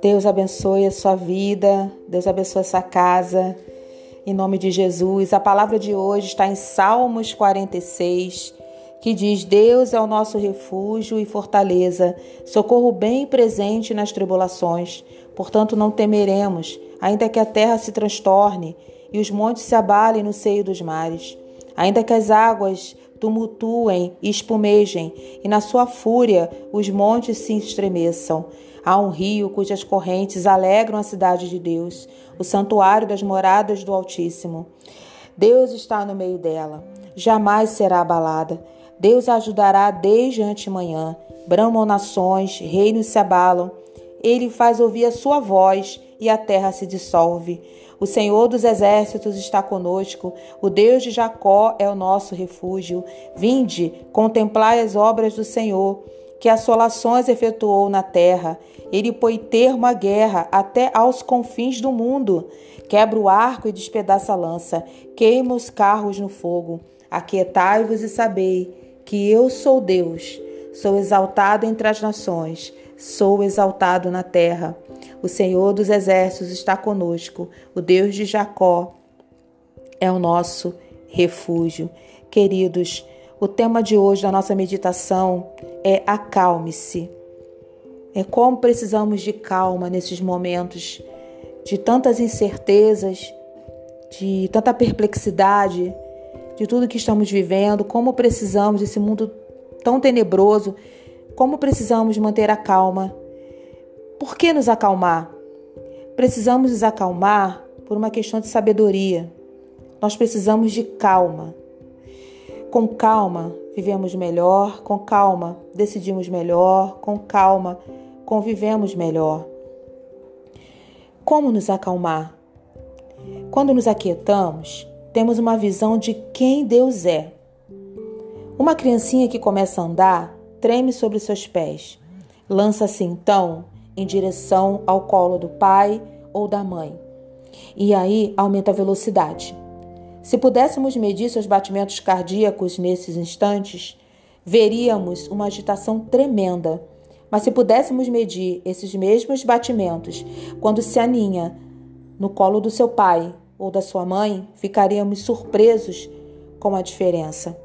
Deus abençoe a sua vida, Deus abençoe a sua casa. Em nome de Jesus, a palavra de hoje está em Salmos 46, que diz: Deus é o nosso refúgio e fortaleza, socorro bem presente nas tribulações. Portanto, não temeremos, ainda que a terra se transtorne e os montes se abalem no seio dos mares, ainda que as águas tumultuem e espumejem, e na sua fúria os montes se estremeçam. Há um rio cujas correntes alegram a cidade de Deus, o santuário das moradas do Altíssimo. Deus está no meio dela, jamais será abalada. Deus a ajudará desde antemanhã. Bramam nações, reinos se abalam. Ele faz ouvir a sua voz e a terra se dissolve. O Senhor dos exércitos está conosco, o Deus de Jacó é o nosso refúgio. Vinde, contemplai as obras do Senhor que assolações efetuou na terra. Ele põe termo à guerra até aos confins do mundo. Quebra o arco e despedaça a lança, queima os carros no fogo. Aquietai-vos e sabei que eu sou Deus. Sou exaltado entre as nações, sou exaltado na terra. O Senhor dos exércitos está conosco, o Deus de Jacó é o nosso refúgio. Queridos, o tema de hoje da nossa meditação é acalme-se. É como precisamos de calma nesses momentos de tantas incertezas, de tanta perplexidade, de tudo que estamos vivendo, como precisamos desse mundo tão tenebroso, como precisamos manter a calma. Por que nos acalmar? Precisamos nos acalmar por uma questão de sabedoria. Nós precisamos de calma. Com calma, vivemos melhor, com calma, decidimos melhor, com calma, convivemos melhor. Como nos acalmar? Quando nos aquietamos, temos uma visão de quem Deus é. Uma criancinha que começa a andar treme sobre seus pés. Lança-se então em direção ao colo do pai ou da mãe. E aí aumenta a velocidade. Se pudéssemos medir seus batimentos cardíacos nesses instantes, veríamos uma agitação tremenda. Mas se pudéssemos medir esses mesmos batimentos quando se aninha no colo do seu pai ou da sua mãe, ficaríamos surpresos com a diferença.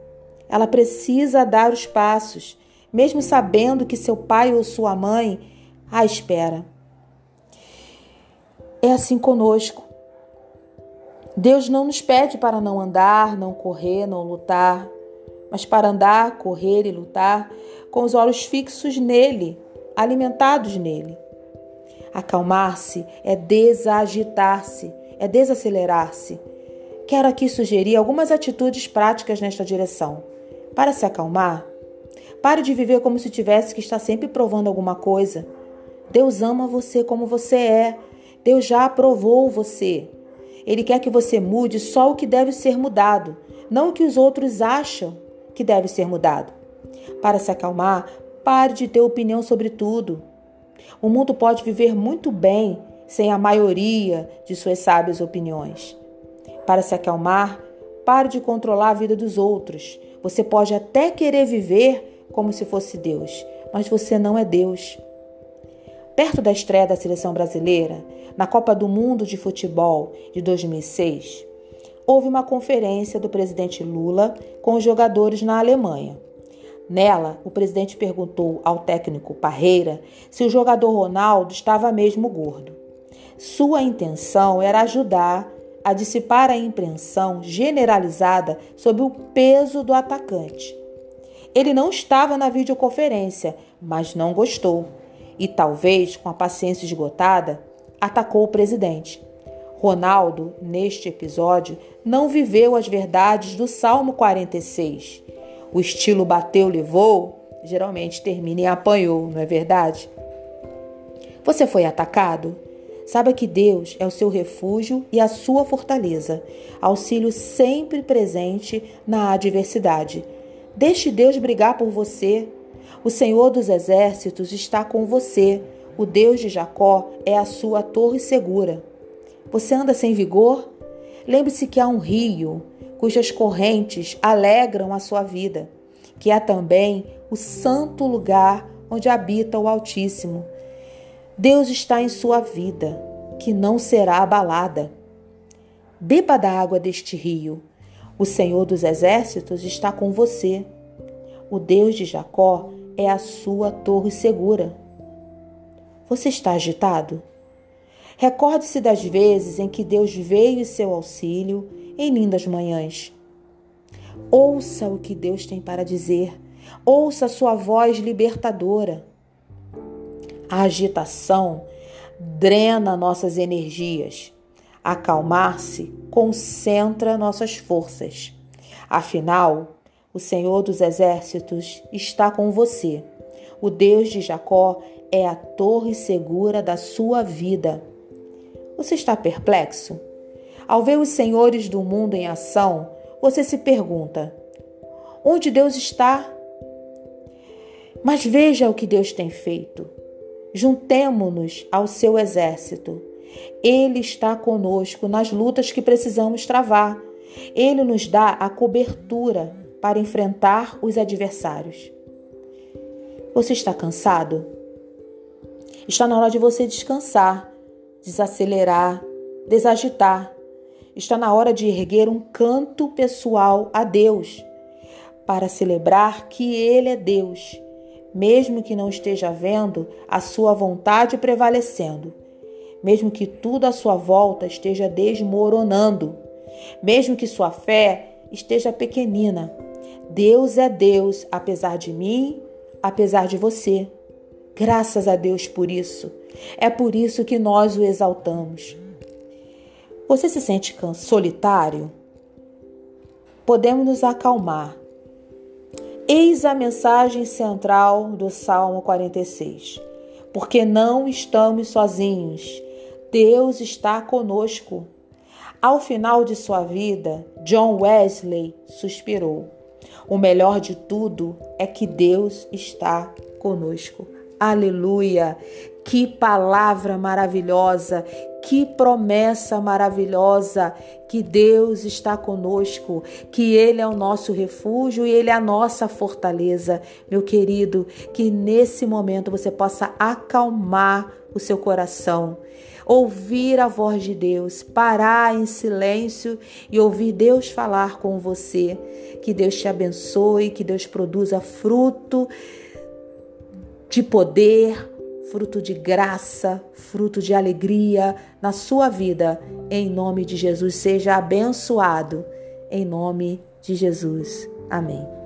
Ela precisa dar os passos, mesmo sabendo que seu pai ou sua mãe a espera. É assim conosco. Deus não nos pede para não andar, não correr, não lutar, mas para andar, correr e lutar com os olhos fixos nele, alimentados nele. Acalmar-se é desagitar-se, é desacelerar-se. Quero aqui sugerir algumas atitudes práticas nesta direção. Para se acalmar, pare de viver como se tivesse que estar sempre provando alguma coisa. Deus ama você como você é. Deus já aprovou você. Ele quer que você mude só o que deve ser mudado, não o que os outros acham que deve ser mudado. Para se acalmar, pare de ter opinião sobre tudo. O mundo pode viver muito bem sem a maioria de suas sábias opiniões. Para se acalmar, pare de controlar a vida dos outros. Você pode até querer viver como se fosse Deus, mas você não é Deus. Perto da estreia da seleção brasileira, na Copa do Mundo de Futebol de 2006, houve uma conferência do presidente Lula com os jogadores na Alemanha. Nela, o presidente perguntou ao técnico Parreira se o jogador Ronaldo estava mesmo gordo. Sua intenção era ajudar a dissipar a impressão generalizada sobre o peso do atacante. Ele não estava na videoconferência, mas não gostou e, talvez com a paciência esgotada, atacou o presidente. Ronaldo, neste episódio, não viveu as verdades do Salmo 46. O estilo bateu, levou, geralmente termina em apanhou, não é verdade? Você foi atacado? Saiba que Deus é o seu refúgio e a sua fortaleza, auxílio sempre presente na adversidade. Deixe Deus brigar por você. O Senhor dos exércitos está com você. O Deus de Jacó é a sua torre segura. Você anda sem vigor? Lembre-se que há um rio cujas correntes alegram a sua vida, que é também o santo lugar onde habita o Altíssimo. Deus está em sua vida, que não será abalada. Beba da água deste rio. O Senhor dos Exércitos está com você. O Deus de Jacó é a sua torre segura. Você está agitado? Recorde-se das vezes em que Deus veio em seu auxílio em lindas manhãs. Ouça o que Deus tem para dizer. Ouça sua voz libertadora. A agitação drena nossas energias. Acalmar-se concentra nossas forças. Afinal, o Senhor dos Exércitos está com você. O Deus de Jacó é a torre segura da sua vida. Você está perplexo? Ao ver os senhores do mundo em ação, você se pergunta: onde Deus está? Mas veja o que Deus tem feito. Juntemo-nos ao seu exército. Ele está conosco nas lutas que precisamos travar. Ele nos dá a cobertura para enfrentar os adversários. Você está cansado? Está na hora de você descansar, desacelerar, desagitar. Está na hora de erguer um canto pessoal a Deus, para celebrar que Ele é Deus mesmo que não esteja vendo a sua vontade prevalecendo, mesmo que tudo à sua volta esteja desmoronando, mesmo que sua fé esteja pequenina. Deus é Deus, apesar de mim, apesar de você. Graças a Deus por isso. É por isso que nós o exaltamos. Você se sente solitário? Podemos nos acalmar Eis a mensagem central do Salmo 46. Porque não estamos sozinhos, Deus está conosco. Ao final de sua vida, John Wesley suspirou: O melhor de tudo é que Deus está conosco. Aleluia! Que palavra maravilhosa, que promessa maravilhosa que Deus está conosco, que Ele é o nosso refúgio e Ele é a nossa fortaleza. Meu querido, que nesse momento você possa acalmar o seu coração, ouvir a voz de Deus, parar em silêncio e ouvir Deus falar com você. Que Deus te abençoe, que Deus produza fruto de poder, fruto de graça, fruto de alegria na sua vida. Em nome de Jesus, seja abençoado. Em nome de Jesus. Amém.